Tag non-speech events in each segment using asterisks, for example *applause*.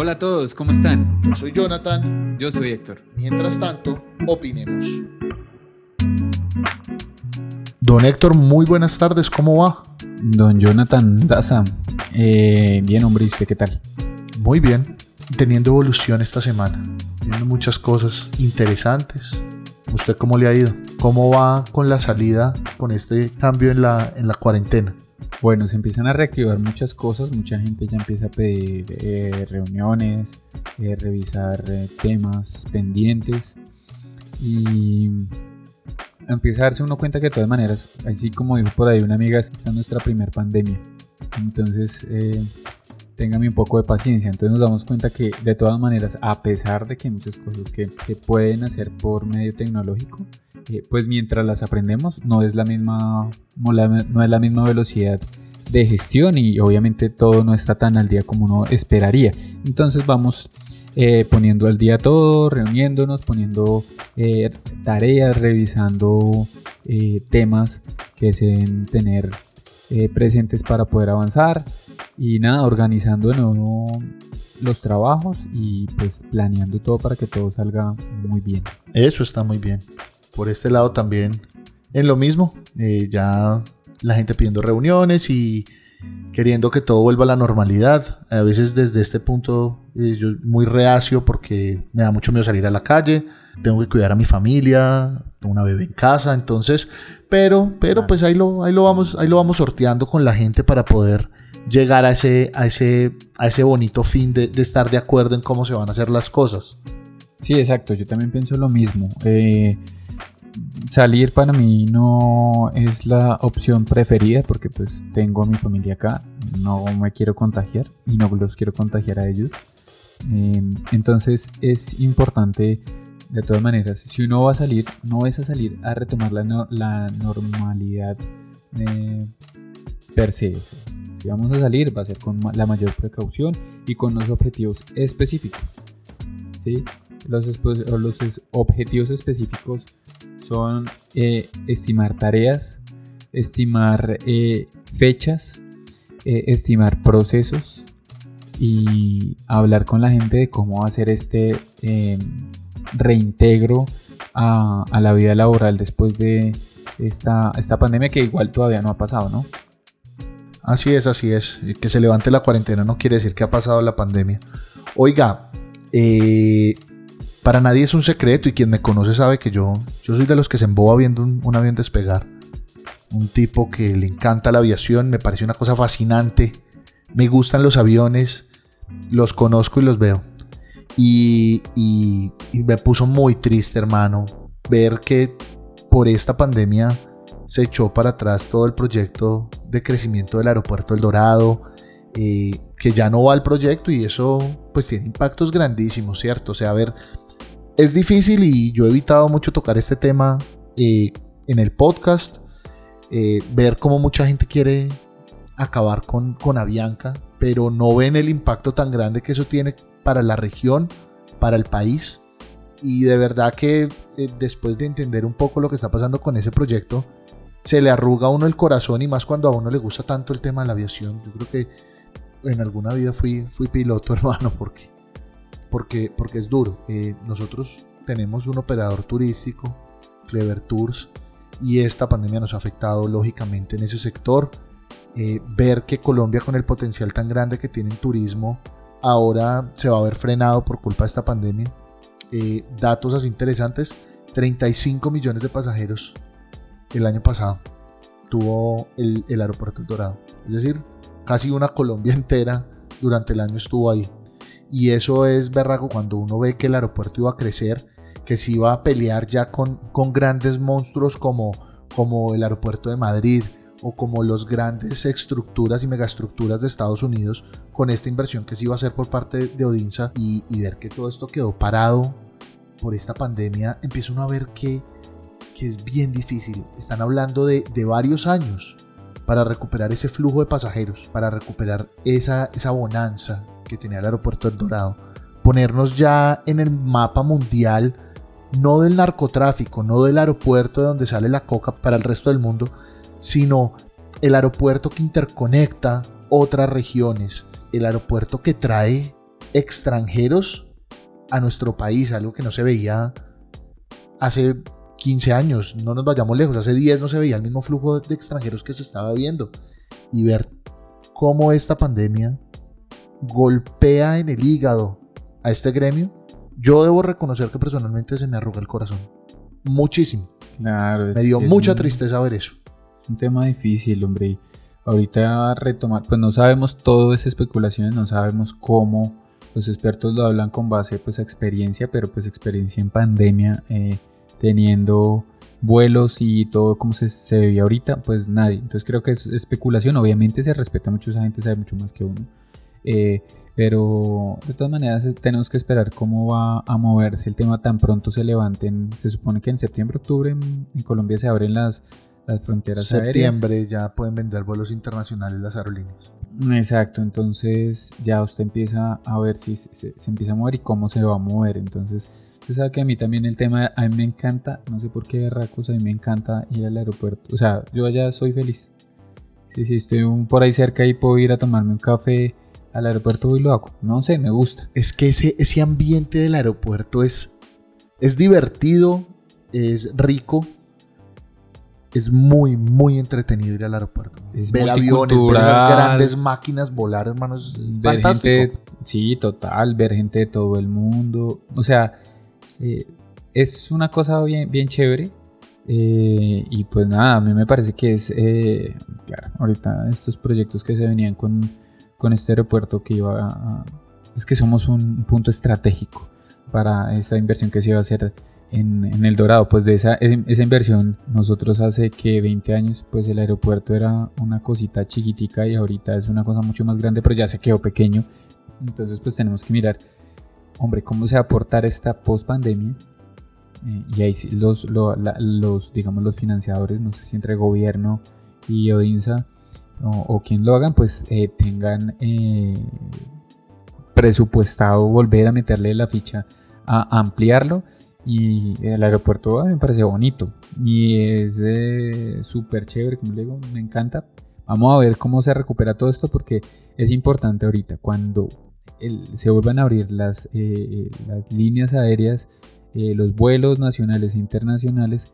Hola a todos, ¿cómo están? Yo soy Jonathan. Yo soy Héctor. Mientras tanto, opinemos. Don Héctor, muy buenas tardes, ¿cómo va? Don Jonathan Daza. Eh, bien, hombre, ¿y usted qué tal? Muy bien, teniendo evolución esta semana, viendo muchas cosas interesantes. ¿Usted cómo le ha ido? ¿Cómo va con la salida, con este cambio en la, en la cuarentena? Bueno, se empiezan a reactivar muchas cosas, mucha gente ya empieza a pedir eh, reuniones, eh, revisar eh, temas pendientes y empieza a darse uno cuenta que de todas maneras, así como dijo por ahí una amiga, esta es nuestra primera pandemia. Entonces, téngame un poco de paciencia. Entonces nos damos cuenta que de todas maneras, a pesar de que hay muchas cosas que se pueden hacer por medio tecnológico, pues mientras las aprendemos no es la misma, no, es la misma velocidad de gestión y obviamente todo no está tan al día como uno esperaría. Entonces vamos eh, poniendo al día todo, reuniéndonos, poniendo eh, tareas, revisando eh, temas que se deben tener presentes para poder avanzar y nada, organizando de nuevo los trabajos y pues planeando todo para que todo salga muy bien. Eso está muy bien por este lado también en lo mismo. Eh, ya la gente pidiendo reuniones y queriendo que todo vuelva a la normalidad. A veces desde este punto eh, yo muy reacio porque me da mucho miedo salir a la calle. Tengo que cuidar a mi familia, tengo una bebé en casa, entonces, pero, pero pues ahí lo, ahí lo vamos, ahí lo vamos sorteando con la gente para poder llegar a ese, a ese, a ese bonito fin de, estar de acuerdo en cómo se van a hacer las cosas. Sí, exacto, yo también pienso lo mismo. Eh, salir para mí no es la opción preferida porque pues tengo a mi familia acá, no me quiero contagiar y no los quiero contagiar a ellos. Em, entonces es importante de todas maneras, si uno va a salir, no es a salir a retomar la, la normalidad per se. Si vamos a salir va a ser con la mayor precaución y con los objetivos específicos. ¿sí? Los, los objetivos específicos son eh, estimar tareas, estimar eh, fechas, eh, estimar procesos y hablar con la gente de cómo hacer este reintegro a, la vida laboral después de esta, esta pandemia que igual todavía no ha pasado, ¿no? Así es, así es. Que se levante la cuarentena no quiere decir que ha pasado la pandemia. Oiga, eh, para nadie es un secreto y quien me conoce sabe que yo, yo soy de los que se emboba viendo un, avión despegar. Un tipo que le encanta la aviación, me parece una cosa fascinante. Me gustan los aviones, los conozco y los veo. Y, y, me puso muy triste, hermano, ver que por esta pandemia se echó para atrás todo el proyecto de crecimiento del aeropuerto El Dorado, eh, que ya no va al proyecto y eso pues tiene impactos grandísimos, ¿cierto? O sea, ver, es difícil y yo he evitado mucho tocar este tema eh, en el podcast. Eh, ver cómo mucha gente quiere acabar con, con Avianca, pero no ven el impacto tan grande que eso tiene para la región, para el país. Y de verdad que eh, después de entender un poco lo que está pasando con ese proyecto, se le arruga a uno el corazón y más cuando a uno le gusta tanto el tema de la aviación. Yo creo que en alguna vida fui, fui piloto, *laughs* hermano, porque porque, porque es duro. Eh, nosotros tenemos un operador turístico, Clever Tours, y esta pandemia nos ha afectado lógicamente en ese sector. Eh, ver que Colombia con el potencial tan grande que tiene en turismo ahora se va a ver frenado por culpa de esta pandemia. Eh, datos así interesantes, 35 millones de pasajeros el año pasado tuvo el, el aeropuerto Dorado. Es decir, casi una Colombia entera durante el año estuvo ahí. Y eso es berraco cuando uno ve que el aeropuerto iba a crecer, que se iba a pelear ya con, con grandes monstruos como, como el aeropuerto de Madrid o como los grandes estructuras y megaestructuras de Estados Unidos con esta inversión que se iba a hacer por parte de Odinsa y, ver que todo esto quedó parado por esta pandemia, empieza uno a ver que, que es bien difícil. Están hablando de, de, varios años para recuperar ese flujo de pasajeros, para recuperar esa, esa bonanza que tenía el aeropuerto del Dorado, ponernos ya en el mapa mundial, no del narcotráfico, no del aeropuerto de donde sale la coca para el resto del mundo, sino el aeropuerto que interconecta otras regiones, el aeropuerto que trae extranjeros a nuestro país, algo que no se veía hace 15 años, no nos vayamos lejos, hace 10 no se veía el mismo flujo de extranjeros que se estaba viendo. Y ver cómo esta pandemia golpea en el hígado a este gremio, yo debo reconocer que personalmente se me arruga el corazón. Muchísimo. Claro, me dio mucha tristeza ver eso. Es un tema difícil, hombre. Y ahorita retomar, pues no sabemos todo esa especulación, no sabemos cómo los expertos lo hablan con base pues a experiencia, pero pues experiencia en pandemia, eh, teniendo vuelos y todo como se, se veía ahorita, pues nadie. Entonces creo que es especulación, obviamente se respeta mucho, esa gente sabe mucho más que uno. Eh, pero de todas maneras tenemos que esperar cómo va a moverse el tema tan pronto se levanten. Se supone que en septiembre, octubre en, Colombia se abren las, las fronteras septiembre ya pueden vender vuelos internacionales las aerolíneas. Exacto, entonces ya usted empieza a ver si se, empieza a mover y cómo se va a mover. Entonces, usted sabe que a mí también el tema, a mí me encanta, no sé por qué racos, a mí me encanta ir al aeropuerto. O sea, yo allá soy feliz. Si sí, estoy por ahí cerca y puedo ir a tomarme un café al aeropuerto y lo hago. No sé, me gusta. Es que ese, ese ambiente del aeropuerto es, es divertido, es rico, es muy, muy entretenido ir al aeropuerto. ver aviones, ver esas grandes máquinas volar, hermanos. ver gente, sí, total, ver gente de todo el mundo. O sea, eh, es una cosa bien, bien chévere. Eh, y pues nada, a mí me parece que es, eh, claro, ahorita estos proyectos que se venían con con este aeropuerto que iba a... Es que somos un punto estratégico para esa inversión que se iba a hacer en, El Dorado. Pues de esa, esa inversión, nosotros hace que 20 años, pues el aeropuerto era una cosita chiquitica y ahorita es una cosa mucho más grande, pero ya se quedó pequeño. Entonces pues tenemos que mirar, hombre, cómo se va a aportar esta post pandemia. Eh, y ahí los, los, digamos, los financiadores, no sé si entre gobierno y Odinsa, o, quien lo hagan, pues eh, tengan eh, presupuestado volver a meterle la ficha a ampliarlo. Y el aeropuerto me parece bonito y es súper chévere, como le digo, me encanta. Vamos a ver cómo se recupera todo esto porque es importante ahorita cuando se vuelvan a abrir las, eh, las líneas aéreas, los vuelos nacionales e internacionales,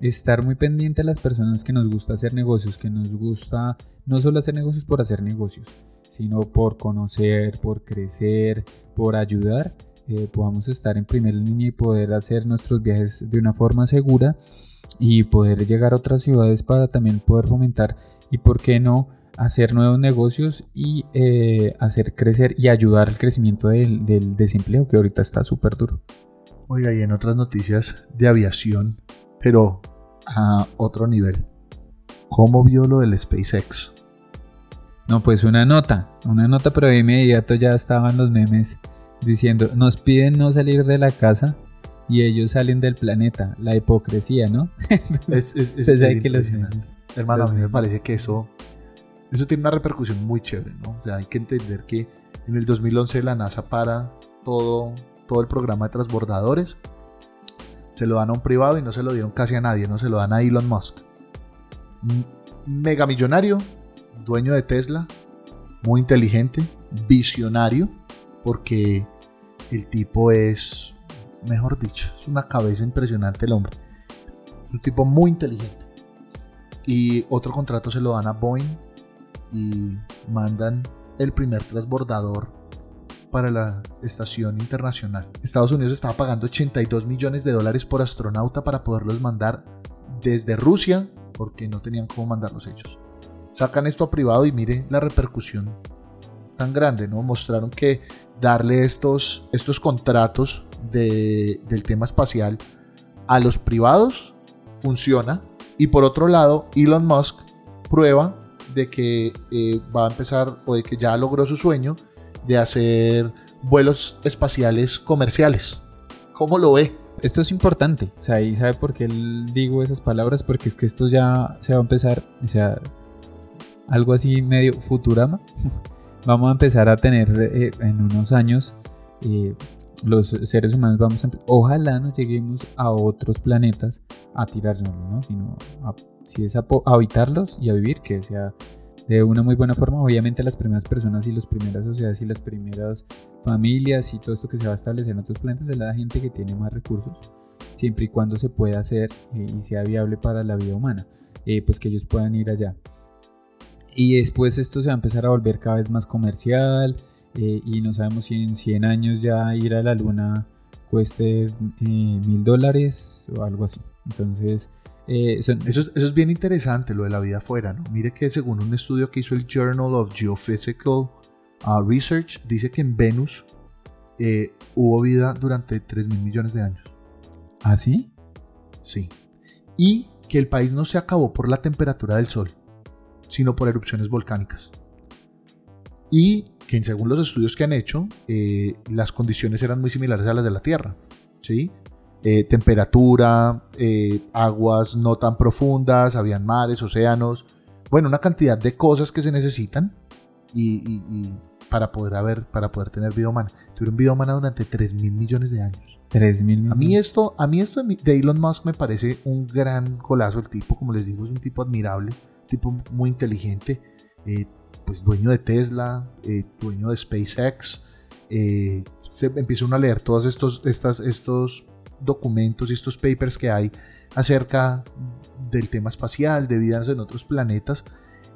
estar muy pendiente a las personas que nos gusta hacer negocios, que nos gusta no solo hacer negocios por hacer negocios, sino por conocer, por crecer, por ayudar, eh, podamos estar en primera línea y poder hacer nuestros viajes de una forma segura y poder llegar a otras ciudades para también poder fomentar y, por qué no, hacer nuevos negocios y eh, hacer crecer y ayudar al crecimiento del, del desempleo que ahorita está súper duro. Oiga, y en otras noticias de aviación, pero a otro nivel. ¿Cómo vio lo del SpaceX? No, pues una nota, una nota, pero de inmediato ya estaban los memes diciendo, nos piden no salir de la casa y ellos salen del planeta. La hipocresía, ¿no? *laughs* Es, es, es, Hermano, a mí me parece que eso, eso tiene una repercusión muy chévere, ¿no? O sea, hay que entender que en el 2011 la NASA para todo, todo el programa de transbordadores se lo dan a un privado y no se lo dieron casi a nadie, no se lo dan a Elon Musk. Mega millonario, dueño de Tesla, muy inteligente, visionario, porque el tipo es, mejor dicho, es una cabeza impresionante el hombre. Un tipo muy inteligente. Y otro contrato se lo dan a Boeing y mandan el primer transbordador para la estación internacional. Estados Unidos estaba pagando 82 millones de dólares por astronauta para poderlos mandar desde Rusia, porque no tenían cómo mandarlos ellos. Sacan esto a privado y mire la repercusión tan grande, ¿no? Mostraron que darle estos, estos contratos del tema espacial a los privados funciona. Y por otro lado, Elon Musk prueba de que eh, va a empezar o de que ya logró su sueño de hacer vuelos espaciales comerciales. ¿Cómo lo ve? Esto es importante, o sea, y sabe por qué digo esas palabras, porque es que esto ya se va a empezar, o sea, algo así medio Futurama. *laughs* vamos a empezar a tener eh, en unos años eh, los seres humanos vamos a ojalá no lleguemos a otros planetas a tirarnos, ¿no? Sino si es a, habitarlos y a vivir, que sea de una muy buena forma. Obviamente las primeras personas y las primeras sociedades y las primeras familias y todo esto que se va a establecer en otros planetas es la gente que tiene más recursos, siempre y cuando se pueda hacer eh, y sea viable para la vida humana, eh, pues que ellos puedan ir allá. Y después esto se va a empezar a volver cada vez más comercial eh, y no sabemos si en 100 años ya ir a la luna cueste mil dólares o algo así. Entonces, eh, eso, es, bien interesante, lo de la vida afuera. ¿no? Mire que según un estudio que hizo el Journal of Geophysical uh, Research, dice que en Venus eh, hubo vida durante 3 mil millones de años. ¿Ah, sí? Sí. Y que el país no se acabó por la temperatura del Sol, sino por erupciones volcánicas. Y que según los estudios que han hecho, eh, las condiciones eran muy similares a las de la Tierra. ¿sí? Eh, temperatura, eh, aguas no tan profundas, habían mares, océanos, bueno, una cantidad de cosas que se necesitan y, para, poder haber, para poder tener vida humana. Tuvieron vida humana durante 3 mil millones de años. 3 mil A mí esto, a mí esto de Elon Musk me parece un gran golazo. El tipo, como les digo, es un tipo admirable, tipo muy inteligente, eh, pues dueño de Tesla, dueño de SpaceX. se empieza uno a leer todos estos, estas, estos documentos y estos papers que hay acerca del tema espacial, de vidas en otros planetas.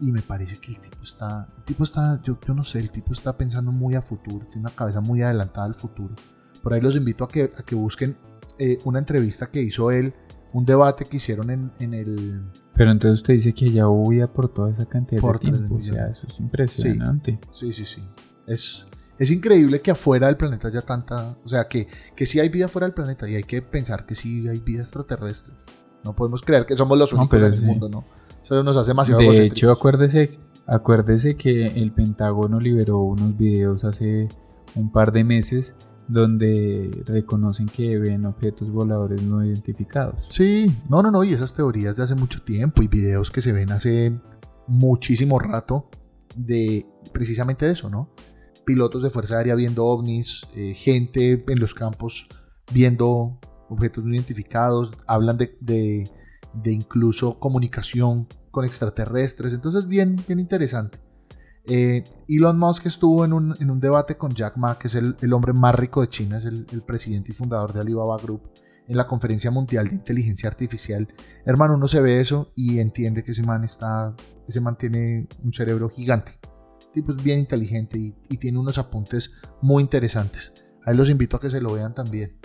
Y me parece que el tipo está, el tipo está, yo, yo no sé, el tipo está pensando muy a futuro, tiene una cabeza muy adelantada al futuro. Por ahí los invito a que, a que busquen eh, una entrevista que hizo él, un debate que hicieron en, en, el... Pero entonces usted dice que ya huía por toda esa cantidad de tiempo, o sea, eso es impresionante. Sí, sí, sí. Es, es increíble que afuera del planeta haya tanta, o sea, que, que sí hay vida fuera del planeta y hay que pensar que sí hay vida extraterrestre. No podemos creer que somos los únicos en el mundo, ¿no? Eso nos hace demasiado De hecho, acuérdese, acuérdese que el Pentágono liberó unos videos hace un par de meses donde reconocen que ven objetos voladores no identificados. Sí, no, no, no, y esas teorías de hace mucho tiempo y videos que se ven hace muchísimo rato de precisamente eso, ¿no? Pilotos de Fuerza Aérea viendo ovnis, eh, gente en los campos viendo objetos no identificados, hablan de, incluso comunicación con extraterrestres, entonces bien, bien interesante. Eh, Elon Musk estuvo en un, debate con Jack Ma, que es el, hombre más rico de China, es el, presidente y fundador de Alibaba Group, en la Conferencia Mundial de Inteligencia Artificial. Hermano, uno se ve eso y entiende que ese man está, ese man tiene un cerebro gigante tipo es bien inteligente y, tiene unos apuntes muy interesantes. Ahí los invito a que se lo vean también.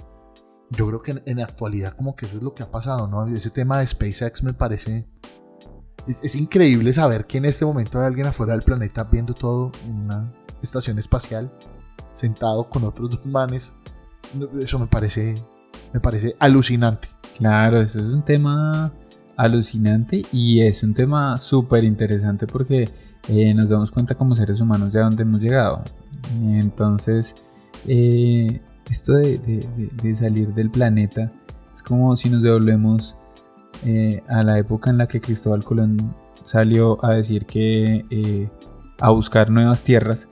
Yo creo que en, la actualidad como que eso es lo que ha pasado, ¿no? Ese tema de SpaceX me parece... Es, increíble saber que en este momento hay alguien afuera del planeta viendo todo en una estación espacial, sentado con otros dos manes. Eso me parece, me parece alucinante. Claro, eso es un tema alucinante y es un tema súper interesante porque eh, nos damos cuenta como seres humanos de a dónde hemos llegado. Entonces, eh, esto de, salir del planeta es como si nos devolvemos eh, a la época en la que Cristóbal Colón salió a decir que a buscar nuevas tierras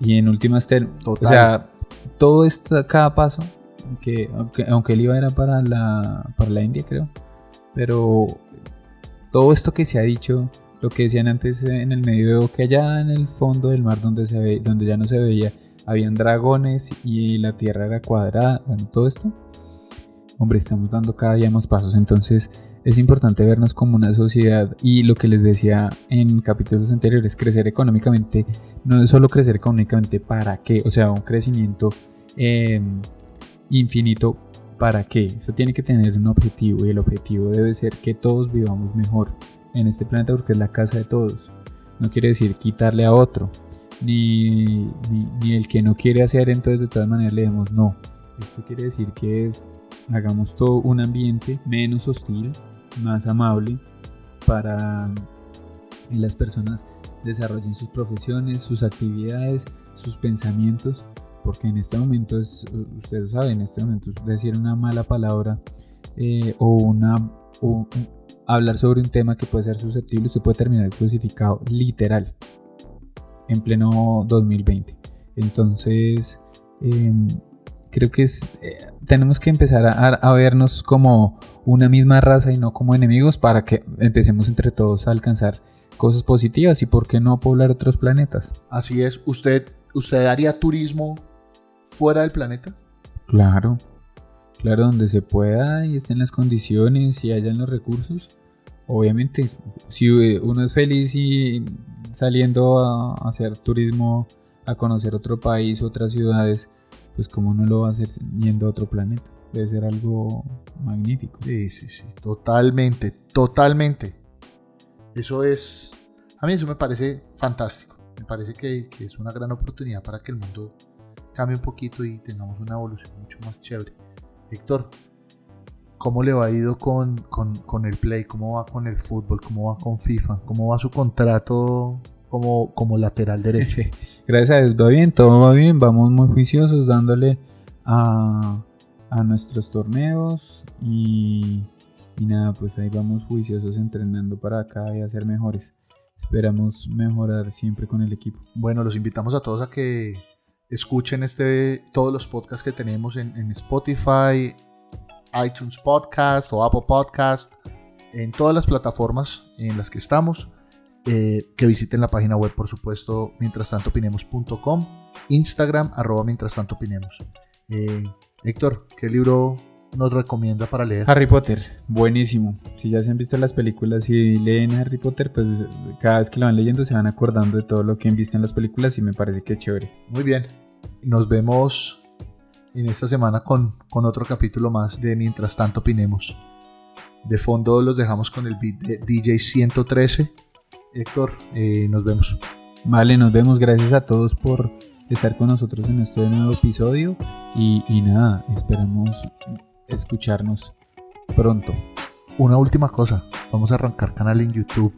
y en últimas o sea, todo esto, cada paso, que aunque, aunque él iba era para la, para la India creo, pero todo esto que se ha dicho lo que decían antes en el medio que allá en el fondo del mar donde, se ve, donde ya no se veía, habían dragones y la tierra era cuadrada, bueno, todo esto. Hombre, estamos dando cada día más pasos, entonces es importante vernos como una sociedad. Y lo que les decía en capítulos anteriores, crecer económicamente, no es solo crecer económicamente para qué, o sea, un crecimiento em, infinito para qué, eso tiene que tener un objetivo y el objetivo debe ser que todos vivamos mejor, en este planeta porque es la casa de todos. No quiere decir quitarle a otro, ni, ni, el que no quiere hacer, entonces de todas maneras le demos no. Esto quiere decir que es, hagamos todo un ambiente menos hostil, más amable, para que las personas desarrollen sus profesiones, sus actividades, sus pensamientos, porque en este momento, es, ustedes saben, en este momento decir una mala palabra eh, o una... hablar sobre un tema que puede ser susceptible, usted puede terminar crucificado literal en pleno 2020. Entonces, em, creo que es, eh, tenemos que empezar a, vernos como una misma raza y no como enemigos para que empecemos entre todos a alcanzar cosas positivas y por qué no poblar otros planetas. Así es. ¿Usted, usted haría turismo fuera del planeta? Claro, claro, donde se pueda y estén las condiciones y hayan los recursos. Obviamente, si uno es feliz y saliendo a hacer turismo, a conocer otro país, otras ciudades, pues como no lo va a hacer yendo a otro planeta. Debe ser algo magnífico. Sí, sí, sí, totalmente, totalmente. Eso es, a mí eso me parece fantástico. Me parece que, que es una gran oportunidad para que el mundo cambie un poquito y tengamos una evolución mucho más chévere. Héctor, ¿cómo le va ido con, con, con, el Play? ¿Cómo va con el fútbol? ¿Cómo va con FIFA? ¿Cómo va su contrato como, como lateral derecho? *laughs* Gracias a Dios, va bien, todo va bien. Vamos muy juiciosos dándole a, a nuestros torneos y, y nada, pues ahí vamos juiciosos entrenando para cada día ser mejores. Esperamos mejorar siempre con el equipo. Bueno, los invitamos a todos a que escuchen este, todos los podcasts que tenemos en, en Spotify, iTunes Podcast o Apple Podcast, en todas las plataformas en las que estamos. Eh, que visiten la página web, por supuesto, mientras tanto opinemos.com, Instagram, arroba mientras tanto opinemos. Eh, Héctor, ¿qué libro nos recomienda para leer? Harry Potter, buenísimo. Si ya se han visto las películas y leen Harry Potter, pues cada vez que lo van leyendo se van acordando de todo lo que han visto en las películas y me parece que es chévere. Muy bien. Nos vemos en esta semana con, con otro capítulo más de Mientras tanto opinemos. De fondo los dejamos con el beat de DJ 113. Héctor, eh, nos vemos. Vale, nos vemos. Gracias a todos por estar con nosotros en este nuevo episodio. Y, y nada, esperamos escucharnos pronto. Una última cosa, vamos a arrancar canal en YouTube.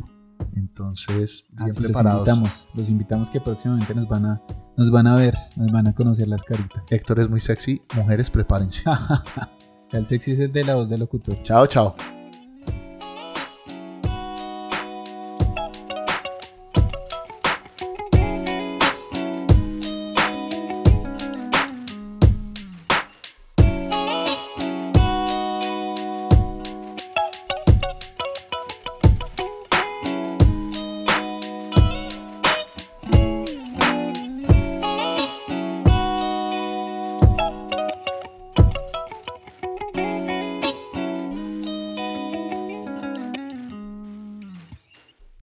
Entonces, bien Así los preparados. invitamos, los invitamos que próximamente nos van a, nos van a ver, nos van a conocer las caritas. Héctor es muy sexy, mujeres prepárense. *laughs* El sexy es el de la voz del locutor. chao, chao.